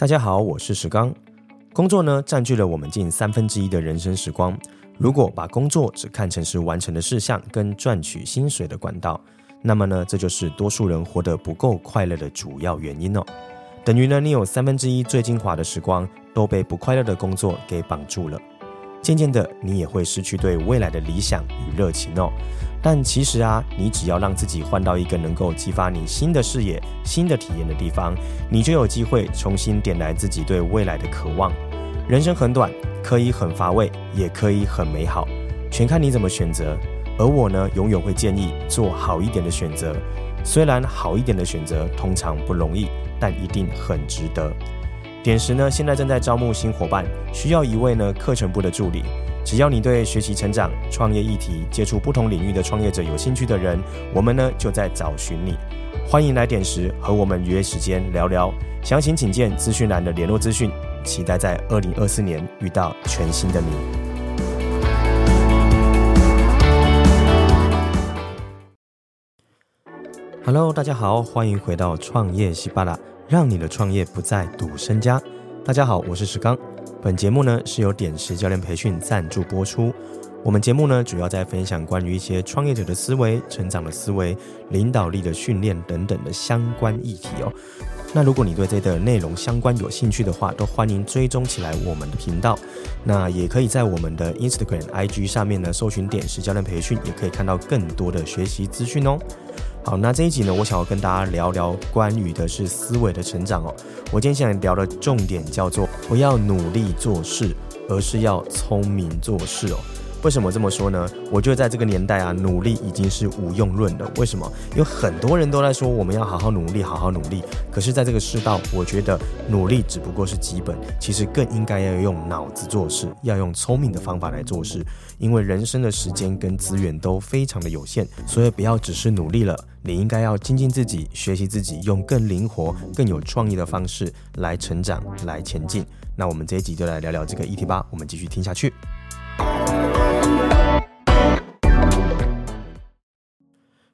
大家好，我是石刚。工作呢，占据了我们近三分之一的人生时光。如果把工作只看成是完成的事项跟赚取薪水的管道，那么呢，这就是多数人活得不够快乐的主要原因哦。等于呢，你有三分之一最精华的时光都被不快乐的工作给绑住了。渐渐的，你也会失去对未来的理想与热情哦。但其实啊，你只要让自己换到一个能够激发你新的视野、新的体验的地方，你就有机会重新点燃自己对未来的渴望。人生很短，可以很乏味，也可以很美好，全看你怎么选择。而我呢，永远会建议做好一点的选择。虽然好一点的选择通常不容易，但一定很值得。点石呢，现在正在招募新伙伴，需要一位呢课程部的助理。只要你对学习成长、创业议题、接触不同领域的创业者有兴趣的人，我们呢就在找寻你。欢迎来点石，和我们约时间聊聊。详情请见资讯栏的联络资讯。期待在二零二四年遇到全新的你。Hello，大家好，欢迎回到创业西巴拉，让你的创业不再赌身家。大家好，我是石刚。本节目呢是由点石教练培训赞助播出。我们节目呢主要在分享关于一些创业者的思维、成长的思维、领导力的训练等等的相关议题哦。那如果你对这个内容相关有兴趣的话，都欢迎追踪起来我们的频道。那也可以在我们的 Instagram、IG 上面呢搜寻点石教练培训，也可以看到更多的学习资讯哦。好，那这一集呢，我想要跟大家聊聊关于的是思维的成长哦。我今天想聊的重点叫做不要努力做事，而是要聪明做事哦。为什么这么说呢？我觉得在这个年代啊，努力已经是无用论了。为什么？有很多人都在说我们要好好努力，好好努力。可是，在这个世道，我觉得努力只不过是基本，其实更应该要用脑子做事，要用聪明的方法来做事。因为人生的时间跟资源都非常的有限，所以不要只是努力了，你应该要精进自己，学习自己，用更灵活、更有创意的方式来成长、来前进。那我们这一集就来聊聊这个议题吧。我们继续听下去。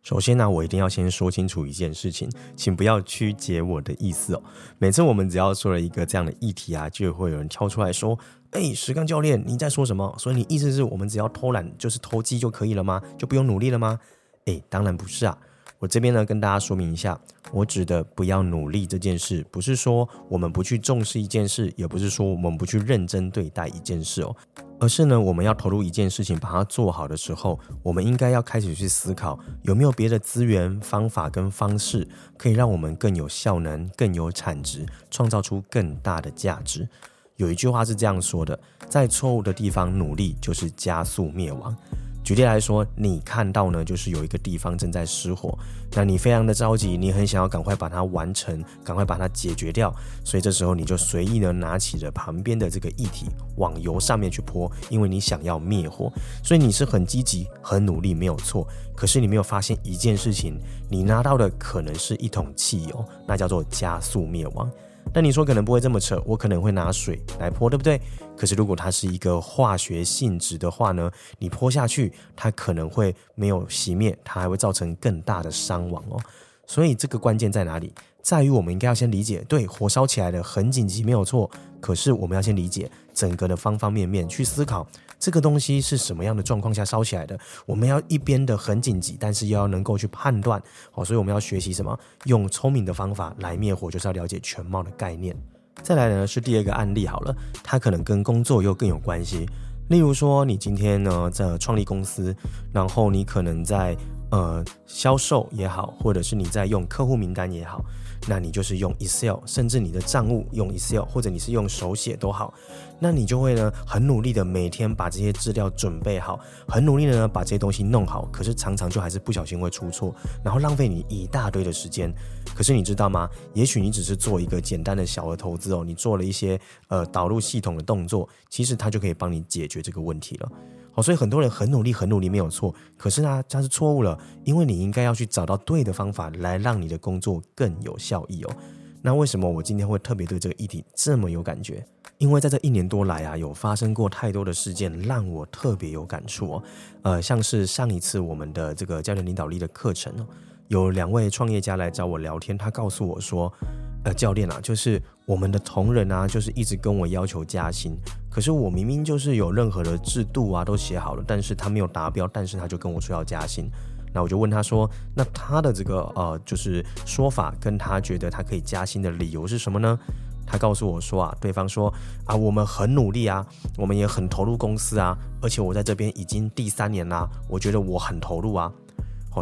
首先呢，我一定要先说清楚一件事情，请不要曲解我的意思哦。每次我们只要说了一个这样的议题啊，就会有人跳出来说：“哎，石刚教练，你在说什么？所以你意思是我们只要偷懒就是偷鸡就可以了吗？就不用努力了吗？”哎，当然不是啊。我这边呢，跟大家说明一下，我指的不要努力这件事，不是说我们不去重视一件事，也不是说我们不去认真对待一件事哦。而是呢，我们要投入一件事情，把它做好的时候，我们应该要开始去思考，有没有别的资源、方法跟方式，可以让我们更有效能、更有产值，创造出更大的价值。有一句话是这样说的：在错误的地方努力，就是加速灭亡。举例来说，你看到呢，就是有一个地方正在失火，那你非常的着急，你很想要赶快把它完成，赶快把它解决掉，所以这时候你就随意的拿起了旁边的这个液体往油上面去泼，因为你想要灭火，所以你是很积极、很努力，没有错。可是你没有发现一件事情，你拿到的可能是一桶汽油，那叫做加速灭亡。但你说可能不会这么扯，我可能会拿水来泼，对不对？可是如果它是一个化学性质的话呢，你泼下去，它可能会没有熄灭，它还会造成更大的伤亡哦。所以这个关键在哪里？在于我们应该要先理解，对，火烧起来了，很紧急，没有错。可是我们要先理解整个的方方面面，去思考。这个东西是什么样的状况下烧起来的？我们要一边的很紧急，但是又要能够去判断。好，所以我们要学习什么？用聪明的方法来灭火，就是要了解全貌的概念。再来呢是第二个案例好了，它可能跟工作又更有关系。例如说，你今天呢在创立公司，然后你可能在呃销售也好，或者是你在用客户名单也好。那你就是用 Excel，甚至你的账务用 Excel，或者你是用手写都好，那你就会呢很努力的每天把这些资料准备好，很努力的呢把这些东西弄好，可是常常就还是不小心会出错，然后浪费你一大堆的时间。可是你知道吗？也许你只是做一个简单的小额投资哦，你做了一些呃导入系统的动作，其实它就可以帮你解决这个问题了。哦，所以很多人很努力，很努力没有错，可是呢，它是错误了，因为你应该要去找到对的方法来让你的工作更有效益哦。那为什么我今天会特别对这个议题这么有感觉？因为在这一年多来啊，有发生过太多的事件让我特别有感触哦。呃，像是上一次我们的这个教练领导力的课程哦，有两位创业家来找我聊天，他告诉我说。呃，教练啊，就是我们的同仁啊，就是一直跟我要求加薪，可是我明明就是有任何的制度啊都写好了，但是他没有达标，但是他就跟我说要加薪。那我就问他说，那他的这个呃，就是说法跟他觉得他可以加薪的理由是什么呢？他告诉我说啊，对方说啊，我们很努力啊，我们也很投入公司啊，而且我在这边已经第三年啦，我觉得我很投入啊。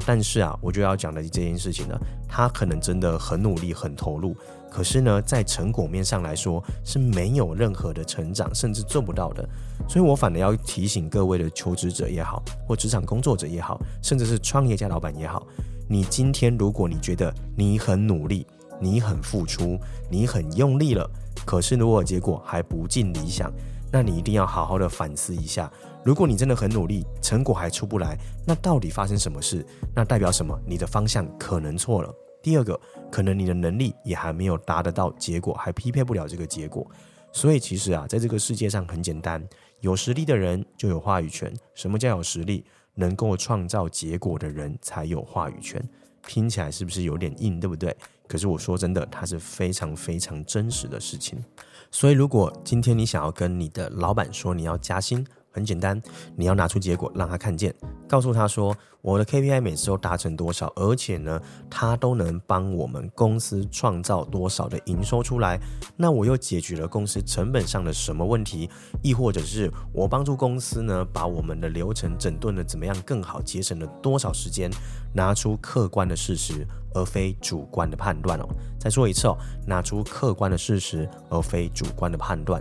但是啊，我就要讲的这件事情呢，他可能真的很努力、很投入，可是呢，在成果面上来说是没有任何的成长，甚至做不到的。所以我反而要提醒各位的求职者也好，或职场工作者也好，甚至是创业家老板也好，你今天如果你觉得你很努力，你很付出，你很用力了，可是如果结果还不尽理想，那你一定要好好的反思一下。如果你真的很努力，成果还出不来，那到底发生什么事？那代表什么？你的方向可能错了。第二个，可能你的能力也还没有达得到结果，还匹配不了这个结果。所以其实啊，在这个世界上很简单，有实力的人就有话语权。什么叫有实力？能够创造结果的人才有话语权。听起来是不是有点硬，对不对？可是我说真的，它是非常非常真实的事情。所以，如果今天你想要跟你的老板说你要加薪，很简单，你要拿出结果让他看见，告诉他说我的 KPI 每次都达成多少，而且呢，他都能帮我们公司创造多少的营收出来。那我又解决了公司成本上的什么问题？亦或者是我帮助公司呢，把我们的流程整顿的怎么样更好，节省了多少时间？拿出客观的事实，而非主观的判断哦。再说一次哦，拿出客观的事实，而非主观的判断。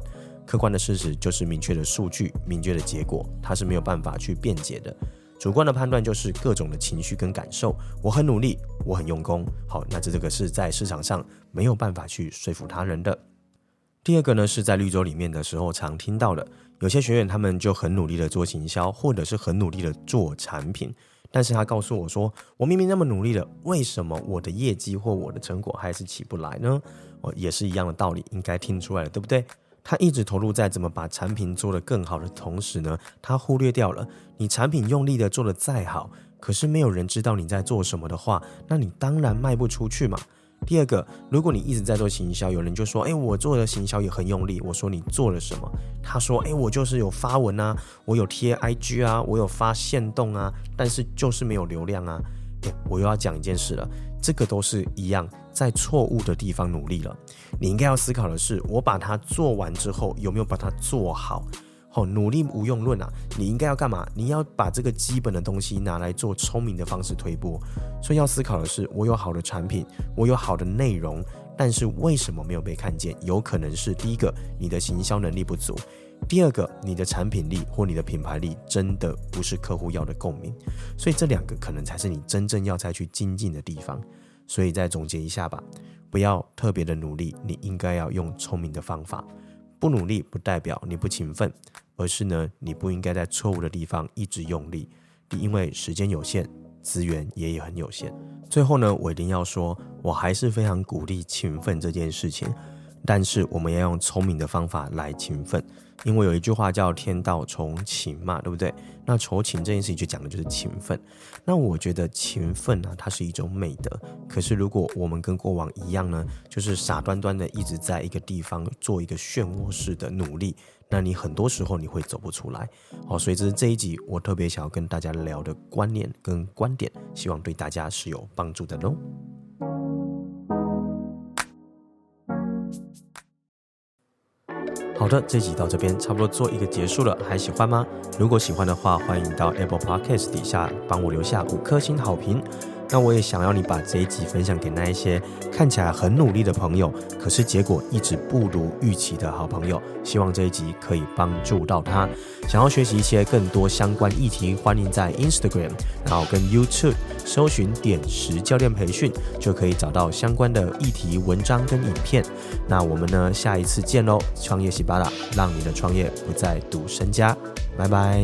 客观的事实就是明确的数据、明确的结果，它是没有办法去辩解的。主观的判断就是各种的情绪跟感受。我很努力，我很用功，好，那这这个是在市场上没有办法去说服他人的。第二个呢，是在绿洲里面的时候常听到的，有些学员他们就很努力的做行销，或者是很努力的做产品，但是他告诉我说，我明明那么努力了，为什么我的业绩或我的成果还是起不来呢？哦，也是一样的道理，应该听出来了，对不对？他一直投入在怎么把产品做得更好的同时呢，他忽略掉了你产品用力的做得再好，可是没有人知道你在做什么的话，那你当然卖不出去嘛。第二个，如果你一直在做行销，有人就说，哎，我做的行销也很用力。我说你做了什么？他说，哎，我就是有发文啊，我有贴 IG 啊，我有发限动啊，但是就是没有流量啊。哎，我又要讲一件事了，这个都是一样。在错误的地方努力了，你应该要思考的是，我把它做完之后有没有把它做好？好，努力无用论啊！你应该要干嘛？你要把这个基本的东西拿来做聪明的方式推波。所以要思考的是，我有好的产品，我有好的内容，但是为什么没有被看见？有可能是第一个，你的行销能力不足；第二个，你的产品力或你的品牌力真的不是客户要的共鸣。所以这两个可能才是你真正要再去精进的地方。所以再总结一下吧，不要特别的努力，你应该要用聪明的方法。不努力不代表你不勤奋，而是呢，你不应该在错误的地方一直用力。因为时间有限，资源也很有限。最后呢，我一定要说，我还是非常鼓励勤奋这件事情。但是我们要用聪明的方法来勤奋，因为有一句话叫“天道酬勤”嘛，对不对？那酬勤这件事情就讲的就是勤奋。那我觉得勤奋呢，它是一种美德。可是如果我们跟过往一样呢，就是傻端端的一直在一个地方做一个漩涡式的努力，那你很多时候你会走不出来。好，所以这是这一集我特别想要跟大家聊的观念跟观点，希望对大家是有帮助的喽。好的，这集到这边差不多做一个结束了，还喜欢吗？如果喜欢的话，欢迎到 Apple Podcast 底下帮我留下五颗星好评。那我也想要你把这一集分享给那一些看起来很努力的朋友，可是结果一直不如预期的好朋友。希望这一集可以帮助到他。想要学习一些更多相关议题，欢迎在 Instagram，然后跟 YouTube 搜寻点石教练培训，就可以找到相关的议题文章跟影片。那我们呢，下一次见喽！创业喜巴拉，让你的创业不再赌身家。拜拜。